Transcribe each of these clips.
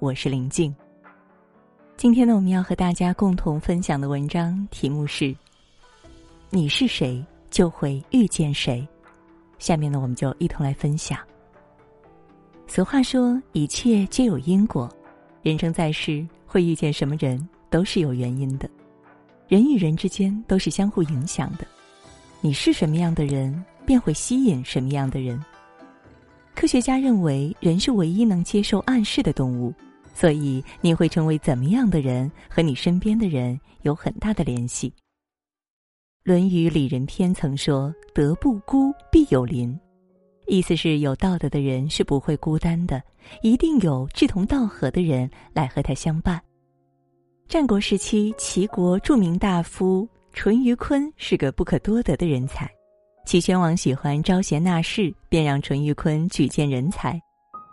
我是林静。今天呢，我们要和大家共同分享的文章题目是：你是谁，就会遇见谁。下面呢，我们就一同来分享。俗话说，一切皆有因果，人生在世，会遇见什么人都是有原因的。人与人之间都是相互影响的，你是什么样的人，便会吸引什么样的人。科学家认为，人是唯一能接受暗示的动物。所以，你会成为怎么样的人，和你身边的人有很大的联系。《论语·里仁篇》曾说：“德不孤，必有邻。”意思是有道德的人是不会孤单的，一定有志同道合的人来和他相伴。战国时期，齐国著名大夫淳于髡是个不可多得的人才。齐宣王喜欢招贤纳士，便让淳于髡举荐人才。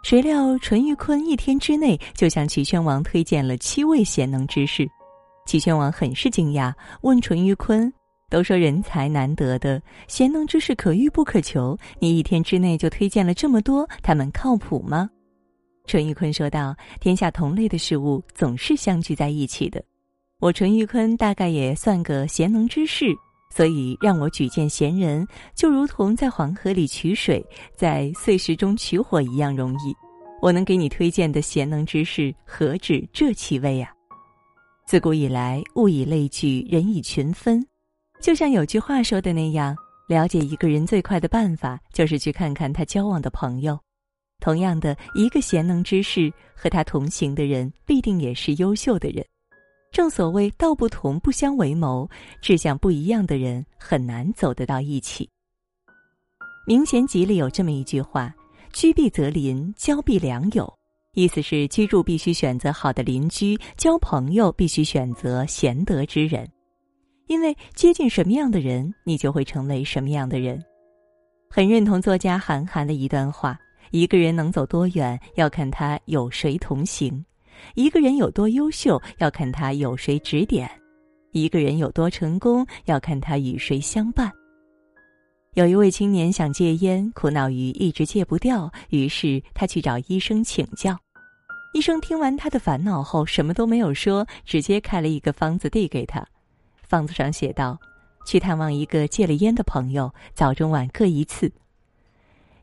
谁料淳于髡一天之内就向齐宣王推荐了七位贤能之士，齐宣王很是惊讶，问淳于髡：“都说人才难得的，贤能之士可遇不可求，你一天之内就推荐了这么多，他们靠谱吗？”淳于髡说道：“天下同类的事物总是相聚在一起的，我淳于髡大概也算个贤能之士，所以让我举荐贤人，就如同在黄河里取水，在碎石中取火一样容易。我能给你推荐的贤能之士，何止这七位啊？自古以来，物以类聚，人以群分。就像有句话说的那样，了解一个人最快的办法，就是去看看他交往的朋友。同样的，一个贤能之士和他同行的人，必定也是优秀的人。正所谓道不同不相为谋，志向不一样的人很难走得到一起。《明贤集》里有这么一句话：“居必择邻，交必良友。”意思是居住必须选择好的邻居，交朋友必须选择贤德之人。因为接近什么样的人，你就会成为什么样的人。很认同作家韩寒的一段话。一个人能走多远，要看他有谁同行；一个人有多优秀，要看他有谁指点；一个人有多成功，要看他与谁相伴。有一位青年想戒烟，苦恼于一直戒不掉，于是他去找医生请教。医生听完他的烦恼后，什么都没有说，直接开了一个方子递给他。方子上写道：“去探望一个戒了烟的朋友，早中晚各一次。”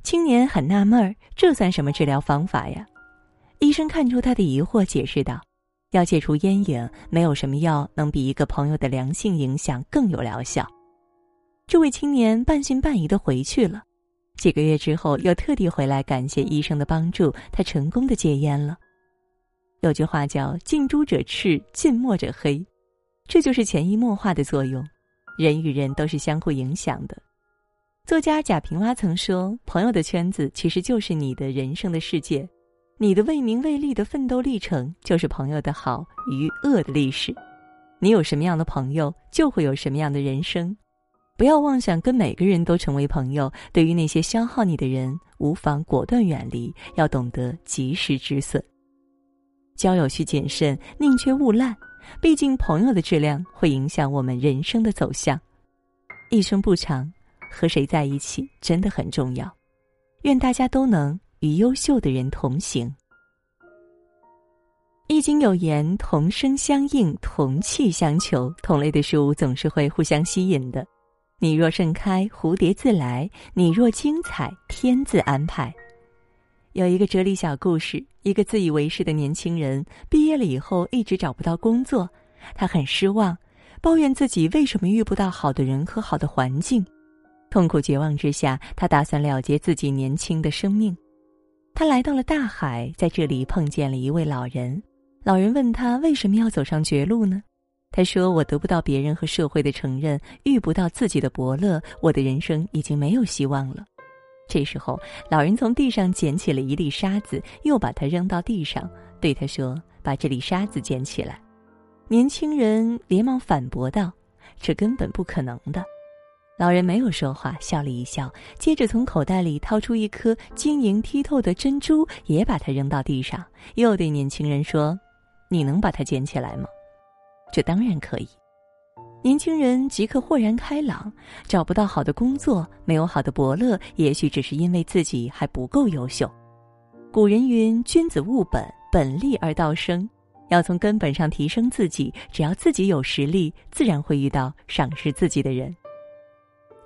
青年很纳闷儿，这算什么治疗方法呀？医生看出他的疑惑，解释道：“要戒除烟瘾，没有什么药能比一个朋友的良性影响更有疗效。”这位青年半信半疑的回去了。几个月之后，又特地回来感谢医生的帮助，他成功的戒烟了。有句话叫“近朱者赤，近墨者黑”，这就是潜移默化的作用。人与人都是相互影响的。作家贾平凹曾说：“朋友的圈子其实就是你的人生的世界，你的为名为利的奋斗历程就是朋友的好与恶的历史。你有什么样的朋友，就会有什么样的人生。不要妄想跟每个人都成为朋友。对于那些消耗你的人，无妨果断远离，要懂得及时止损。交友需谨慎，宁缺毋滥。毕竟朋友的质量会影响我们人生的走向。一生不长。”和谁在一起真的很重要，愿大家都能与优秀的人同行。易经有言：“同声相应，同气相求。”同类的事物总是会互相吸引的。你若盛开，蝴蝶自来；你若精彩，天自安排。有一个哲理小故事：一个自以为是的年轻人毕业了以后一直找不到工作，他很失望，抱怨自己为什么遇不到好的人和好的环境。痛苦绝望之下，他打算了结自己年轻的生命。他来到了大海，在这里碰见了一位老人。老人问他为什么要走上绝路呢？他说：“我得不到别人和社会的承认，遇不到自己的伯乐，我的人生已经没有希望了。”这时候，老人从地上捡起了一粒沙子，又把它扔到地上，对他说：“把这粒沙子捡起来。”年轻人连忙反驳道：“这根本不可能的。”老人没有说话，笑了一笑，接着从口袋里掏出一颗晶莹剔透的珍珠，也把它扔到地上，又对年轻人说：“你能把它捡起来吗？”“这当然可以。”年轻人即刻豁然开朗，找不到好的工作，没有好的伯乐，也许只是因为自己还不够优秀。古人云：“君子务本，本立而道生，要从根本上提升自己。只要自己有实力，自然会遇到赏识自己的人。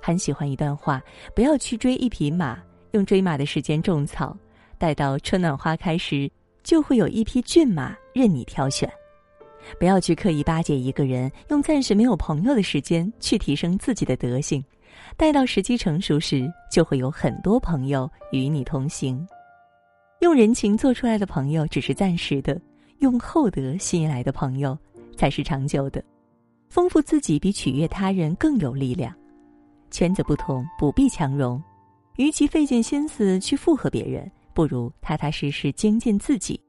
很喜欢一段话：不要去追一匹马，用追马的时间种草，待到春暖花开时，就会有一匹骏马任你挑选。不要去刻意巴结一个人，用暂时没有朋友的时间去提升自己的德行，待到时机成熟时，就会有很多朋友与你同行。用人情做出来的朋友只是暂时的，用厚德吸引来的朋友才是长久的。丰富自己比取悦他人更有力量。圈子不同，不必强融。与其费尽心思去附和别人，不如踏踏实实精进自己。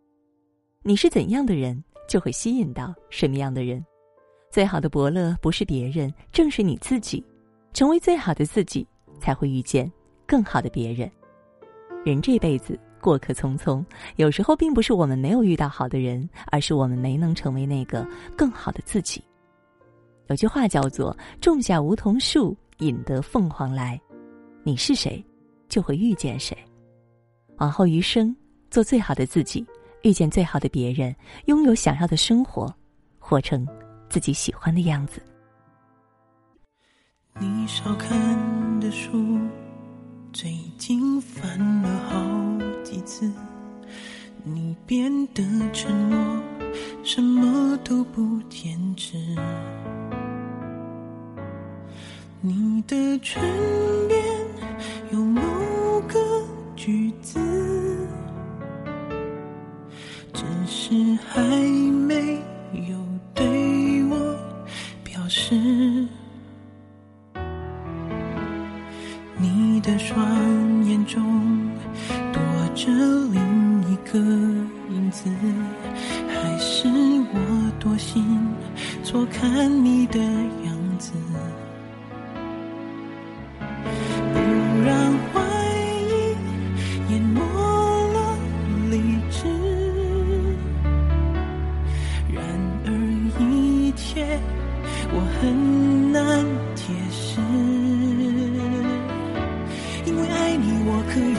你是怎样的人？就会吸引到什么样的人？最好的伯乐不是别人，正是你自己。成为最好的自己，才会遇见更好的别人。人这辈子过客匆匆，有时候并不是我们没有遇到好的人，而是我们没能成为那个更好的自己。有句话叫做“种下梧桐树，引得凤凰来”。你是谁，就会遇见谁。往后余生，做最好的自己。遇见最好的别人，拥有想要的生活，活成自己喜欢的样子。你少看的书，最近翻了好几次。你变得沉默，什么都不坚持。你的唇边有某个句子。只是还没有对我表示，你的双眼中躲着另一个影子，还是我多心错看你的切我很难解释因为爱你我可以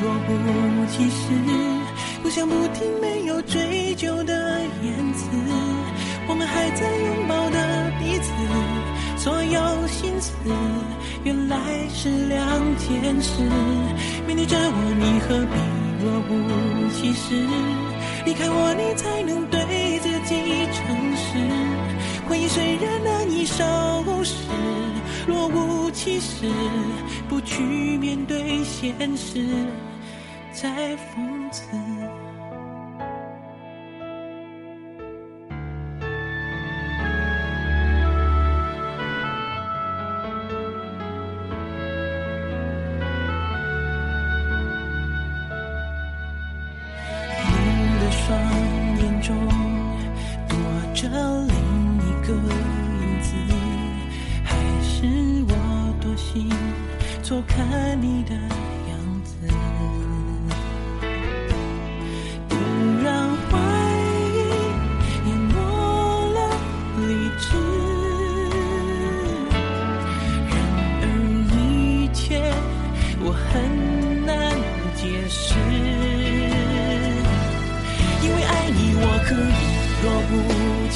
若无其事不想不听没有追究的言辞。我们还在拥抱的彼此。所有心思原来是两件事。面对着我你何必若无其事？离开我你才能回忆虽然难以收拾，若无其事，不去面对现实，在讽刺。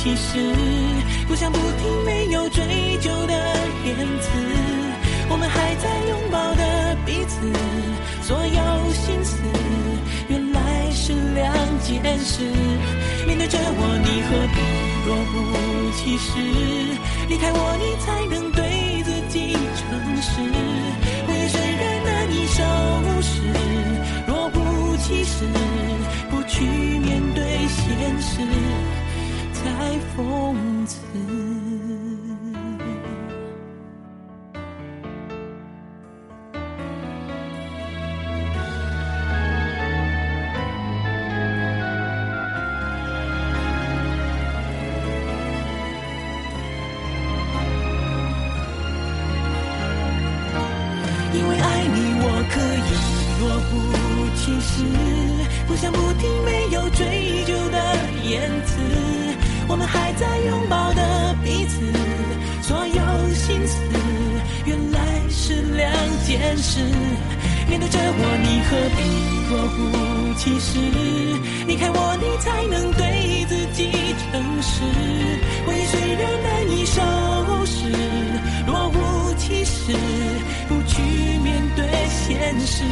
其实，不想不听没有追究的言辞。我们还在拥抱的彼此，所有心思原来是两件事。面对着我，你何必若无其事？离开我，你才能对自己诚实。回忆虽然难以收拾，若无其事，不去面对现实，自因为爱你我可以若无其事不想不听没有追究的言辞。我们还在拥抱的彼此，所有心思原来是两件事。面对着我，你何必若无其事？离开我，你才能对自己诚实。回忆虽然难以收拾，若无其事，不去面对现实。